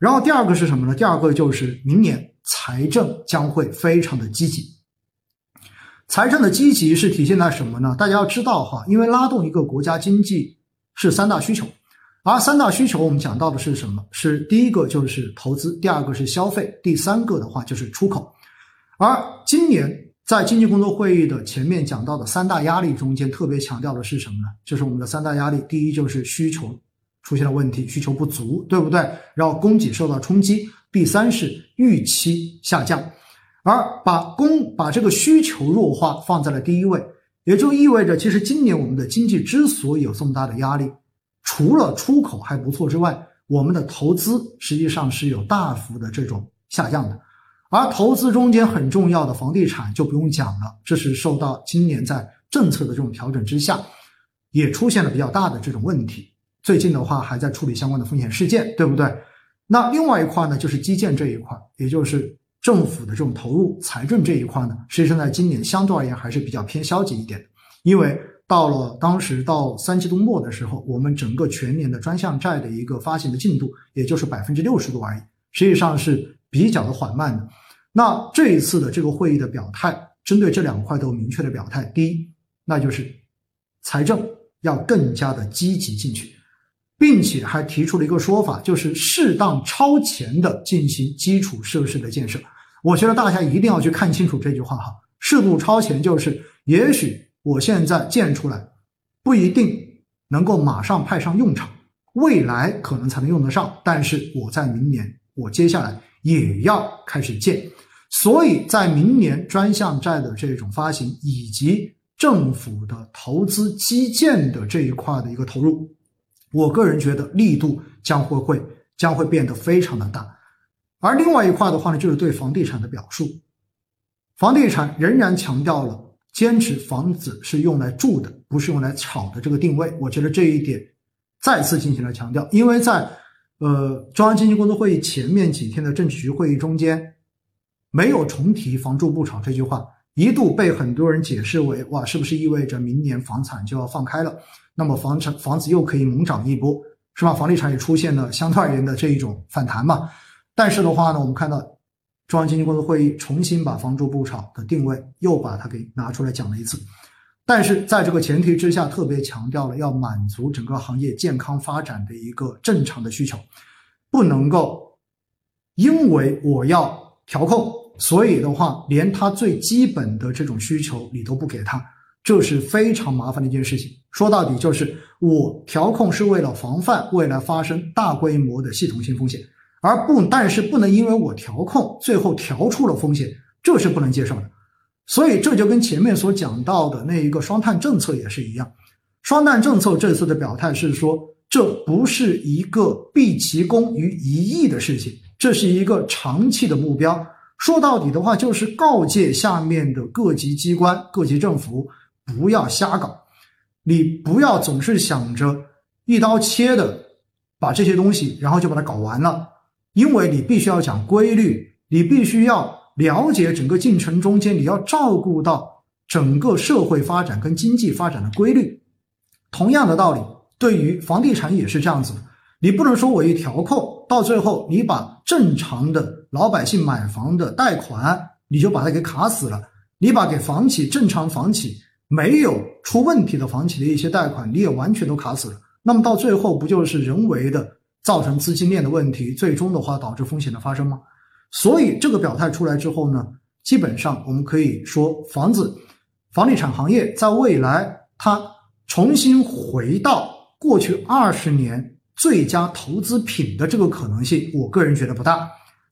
然后第二个是什么呢？第二个就是明年财政将会非常的积极。财政的积极是体现在什么呢？大家要知道哈，因为拉动一个国家经济是三大需求，而三大需求我们讲到的是什么？是第一个就是投资，第二个是消费，第三个的话就是出口。而今年。在经济工作会议的前面讲到的三大压力中间，特别强调的是什么呢？就是我们的三大压力。第一就是需求出现了问题，需求不足，对不对？然后供给受到冲击。第三是预期下降，而把供把这个需求弱化放在了第一位，也就意味着，其实今年我们的经济之所以有这么大的压力，除了出口还不错之外，我们的投资实际上是有大幅的这种下降的。而投资中间很重要的房地产就不用讲了，这是受到今年在政策的这种调整之下，也出现了比较大的这种问题。最近的话还在处理相关的风险事件，对不对？那另外一块呢，就是基建这一块，也就是政府的这种投入财政这一块呢，实际上在今年相对而言还是比较偏消极一点。因为到了当时到三季度末的时候，我们整个全年的专项债的一个发行的进度，也就是百分之六十多而已，实际上是比较的缓慢的。那这一次的这个会议的表态，针对这两块都有明确的表态。第一，那就是财政要更加的积极进去，并且还提出了一个说法，就是适当超前的进行基础设施的建设。我觉得大家一定要去看清楚这句话哈，适度超前就是，也许我现在建出来不一定能够马上派上用场，未来可能才能用得上，但是我在明年，我接下来也要开始建。所以在明年专项债的这种发行，以及政府的投资基建的这一块的一个投入，我个人觉得力度将会会将会变得非常的大。而另外一块的话呢，就是对房地产的表述，房地产仍然强调了坚持房子是用来住的，不是用来炒的这个定位。我觉得这一点再次进行了强调，因为在呃中央经济工作会议前面几天的政治局会议中间。没有重提“房住不炒”这句话，一度被很多人解释为哇，是不是意味着明年房产就要放开了？那么房产房子又可以猛涨一波，是吧？房地产也出现了相对而言的这一种反弹嘛？但是的话呢，我们看到中央经济工作会议重新把“房住不炒”的定位又把它给拿出来讲了一次，但是在这个前提之下，特别强调了要满足整个行业健康发展的一个正常的需求，不能够因为我要调控。所以的话，连他最基本的这种需求你都不给他，这是非常麻烦的一件事情。说到底，就是我调控是为了防范未来发生大规模的系统性风险，而不，但是不能因为我调控最后调出了风险，这是不能接受的。所以这就跟前面所讲到的那一个双碳政策也是一样。双碳政策这次的表态是说，这不是一个毕其功于一役的事情，这是一个长期的目标。说到底的话，就是告诫下面的各级机关、各级政府不要瞎搞，你不要总是想着一刀切的把这些东西，然后就把它搞完了，因为你必须要讲规律，你必须要了解整个进程中间，你要照顾到整个社会发展跟经济发展的规律。同样的道理，对于房地产也是这样子，你不能说我一调控，到最后你把正常的。老百姓买房的贷款，你就把它给卡死了；你把给房企正常房企没有出问题的房企的一些贷款，你也完全都卡死了。那么到最后，不就是人为的造成资金链的问题，最终的话导致风险的发生吗？所以这个表态出来之后呢，基本上我们可以说，房子、房地产行业在未来它重新回到过去二十年最佳投资品的这个可能性，我个人觉得不大。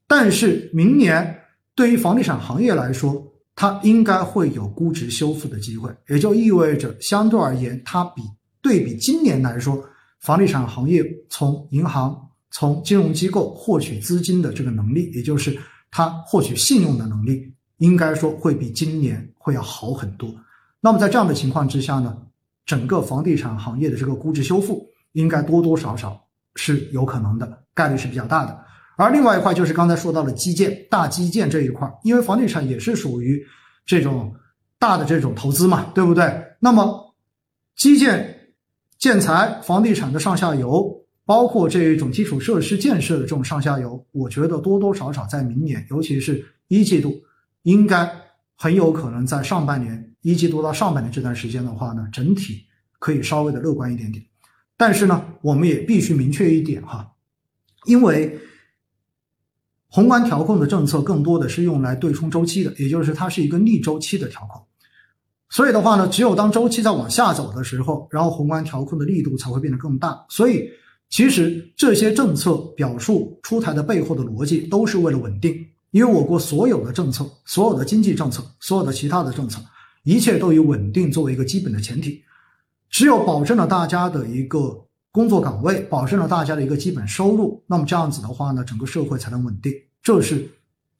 但是明年对于房地产行业来说，它应该会有估值修复的机会，也就意味着相对而言，它比对比今年来说，房地产行业从银行、从金融机构获取资金的这个能力，也就是它获取信用的能力，应该说会比今年会要好很多。那么在这样的情况之下呢，整个房地产行业的这个估值修复，应该多多少少是有可能的，概率是比较大的。而另外一块就是刚才说到的基建、大基建这一块，因为房地产也是属于这种大的这种投资嘛，对不对？那么基建、建材、房地产的上下游，包括这一种基础设施建设的这种上下游，我觉得多多少少在明年，尤其是一季度，应该很有可能在上半年一季度到上半年这段时间的话呢，整体可以稍微的乐观一点点。但是呢，我们也必须明确一点哈，因为宏观调控的政策更多的是用来对冲周期的，也就是它是一个逆周期的调控。所以的话呢，只有当周期在往下走的时候，然后宏观调控的力度才会变得更大。所以，其实这些政策表述出台的背后的逻辑都是为了稳定。因为我国所有的政策、所有的经济政策、所有的其他的政策，一切都以稳定作为一个基本的前提。只有保证了大家的一个工作岗位，保证了大家的一个基本收入，那么这样子的话呢，整个社会才能稳定，这是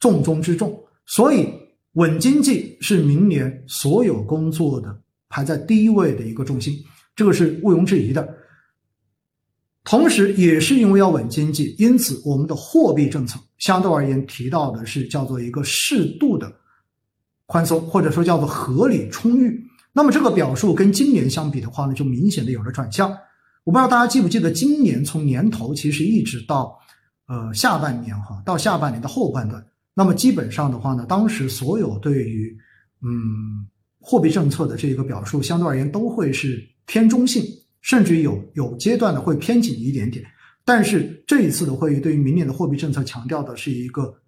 重中之重。所以。稳经济是明年所有工作的排在第一位的一个重心，这个是毋庸置疑的。同时，也是因为要稳经济，因此我们的货币政策相对而言提到的是叫做一个适度的宽松，或者说叫做合理充裕。那么这个表述跟今年相比的话呢，就明显的有了转向。我不知道大家记不记得，今年从年头其实一直到呃下半年哈，到下半年的后半段。那么基本上的话呢，当时所有对于嗯货币政策的这个表述，相对而言都会是偏中性，甚至于有有阶段的会偏紧一点点。但是这一次的会议对于明年的货币政策强调的是一个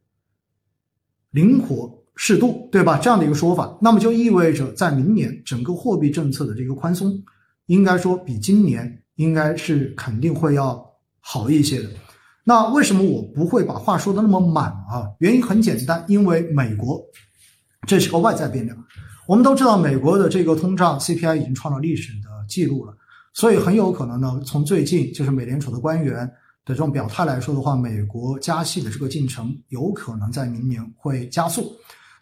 灵活适度，对吧？这样的一个说法，那么就意味着在明年整个货币政策的这个宽松，应该说比今年应该是肯定会要好一些的。那为什么我不会把话说的那么满啊？原因很简单，因为美国这是个外在变量。我们都知道，美国的这个通胀 CPI 已经创了历史的记录了，所以很有可能呢，从最近就是美联储的官员的这种表态来说的话，美国加息的这个进程有可能在明年会加速。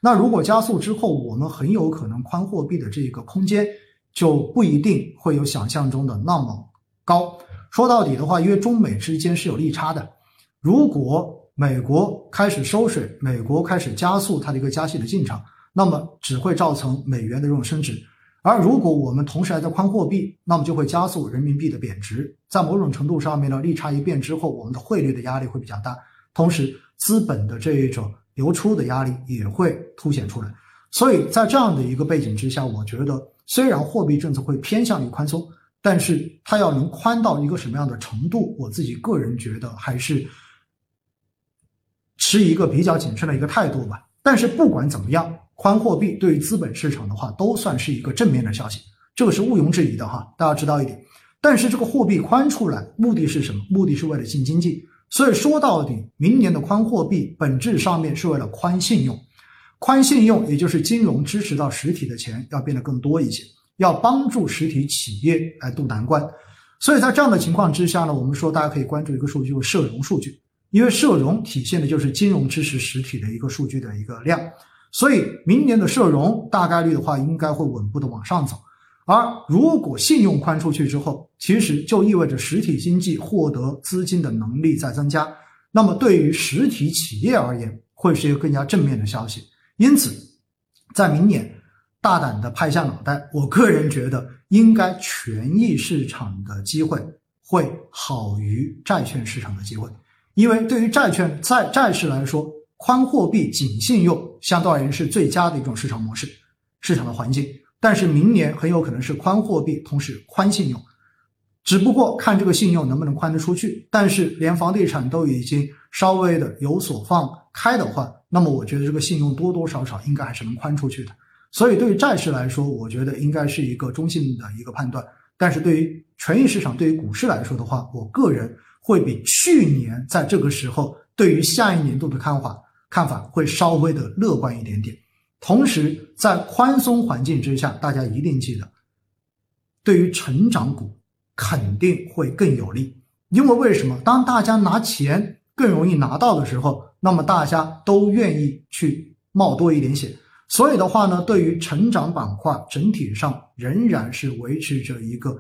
那如果加速之后，我们很有可能宽货币的这个空间就不一定会有想象中的那么高。说到底的话，因为中美之间是有利差的。如果美国开始收水，美国开始加速它的一个加息的进程，那么只会造成美元的这种升值；而如果我们同时还在宽货币，那么就会加速人民币的贬值。在某种程度上面呢，利差一变之后，我们的汇率的压力会比较大，同时资本的这一种流出的压力也会凸显出来。所以在这样的一个背景之下，我觉得虽然货币政策会偏向于宽松，但是它要能宽到一个什么样的程度，我自己个人觉得还是。持一个比较谨慎的一个态度吧。但是不管怎么样，宽货币对于资本市场的话，都算是一个正面的消息，这个是毋庸置疑的哈。大家知道一点。但是这个货币宽出来，目的是什么？目的是为了进经济。所以说到底，明年的宽货币本质上面是为了宽信用，宽信用也就是金融支持到实体的钱要变得更多一些，要帮助实体企业来渡难关。所以在这样的情况之下呢，我们说大家可以关注一个数据，就是社融数据。因为社融体现的就是金融支持实体的一个数据的一个量，所以明年的社融大概率的话，应该会稳步的往上走。而如果信用宽出去之后，其实就意味着实体经济获得资金的能力在增加，那么对于实体企业而言，会是一个更加正面的消息。因此，在明年大胆的拍下脑袋，我个人觉得应该权益市场的机会会好于债券市场的机会。因为对于债券债债市来说，宽货币紧信用相对而言是最佳的一种市场模式、市场的环境。但是明年很有可能是宽货币同时宽信用，只不过看这个信用能不能宽得出去。但是连房地产都已经稍微的有所放开的话，那么我觉得这个信用多多少少应该还是能宽出去的。所以对于债市来说，我觉得应该是一个中性的一个判断。但是对于权益市场、对于股市来说的话，我个人。会比去年在这个时候对于下一年度的看法看法会稍微的乐观一点点。同时，在宽松环境之下，大家一定记得，对于成长股肯定会更有利。因为为什么？当大家拿钱更容易拿到的时候，那么大家都愿意去冒多一点险。所以的话呢，对于成长板块整体上仍然是维持着一个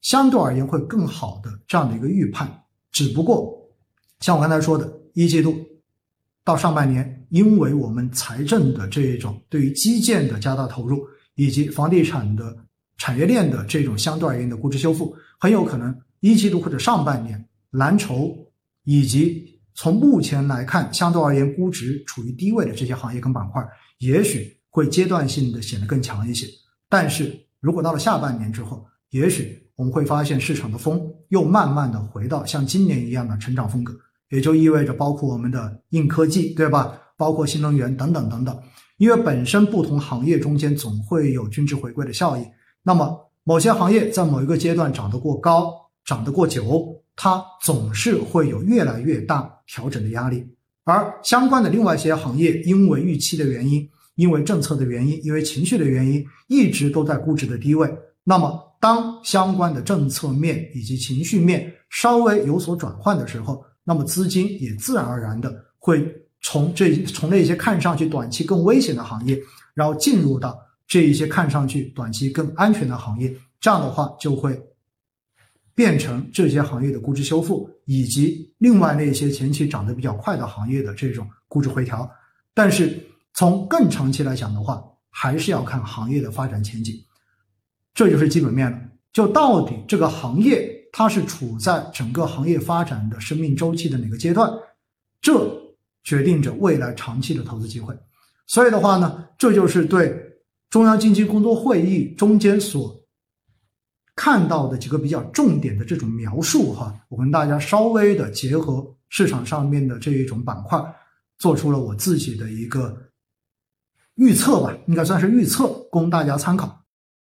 相对而言会更好的这样的一个预判。只不过，像我刚才说的，一季度到上半年，因为我们财政的这一种对于基建的加大投入，以及房地产的产业链的这种相对而言的估值修复，很有可能一季度或者上半年蓝筹以及从目前来看相对而言估值处于低位的这些行业跟板块，也许会阶段性的显得更强一些。但是如果到了下半年之后，也许我们会发现市场的风又慢慢的回到像今年一样的成长风格，也就意味着包括我们的硬科技，对吧？包括新能源等等等等，因为本身不同行业中间总会有均值回归的效应。那么某些行业在某一个阶段涨得过高，涨得过久，它总是会有越来越大调整的压力。而相关的另外一些行业，因为预期的原因，因为政策的原因，因为情绪的原因，一直都在估值的低位。那么当相关的政策面以及情绪面稍微有所转换的时候，那么资金也自然而然的会从这从那些看上去短期更危险的行业，然后进入到这一些看上去短期更安全的行业，这样的话就会变成这些行业的估值修复，以及另外那些前期涨得比较快的行业的这种估值回调。但是从更长期来讲的话，还是要看行业的发展前景。这就是基本面了。就到底这个行业它是处在整个行业发展的生命周期的哪个阶段，这决定着未来长期的投资机会。所以的话呢，这就是对中央经济工作会议中间所看到的几个比较重点的这种描述哈。我跟大家稍微的结合市场上面的这一种板块，做出了我自己的一个预测吧，应该算是预测，供大家参考。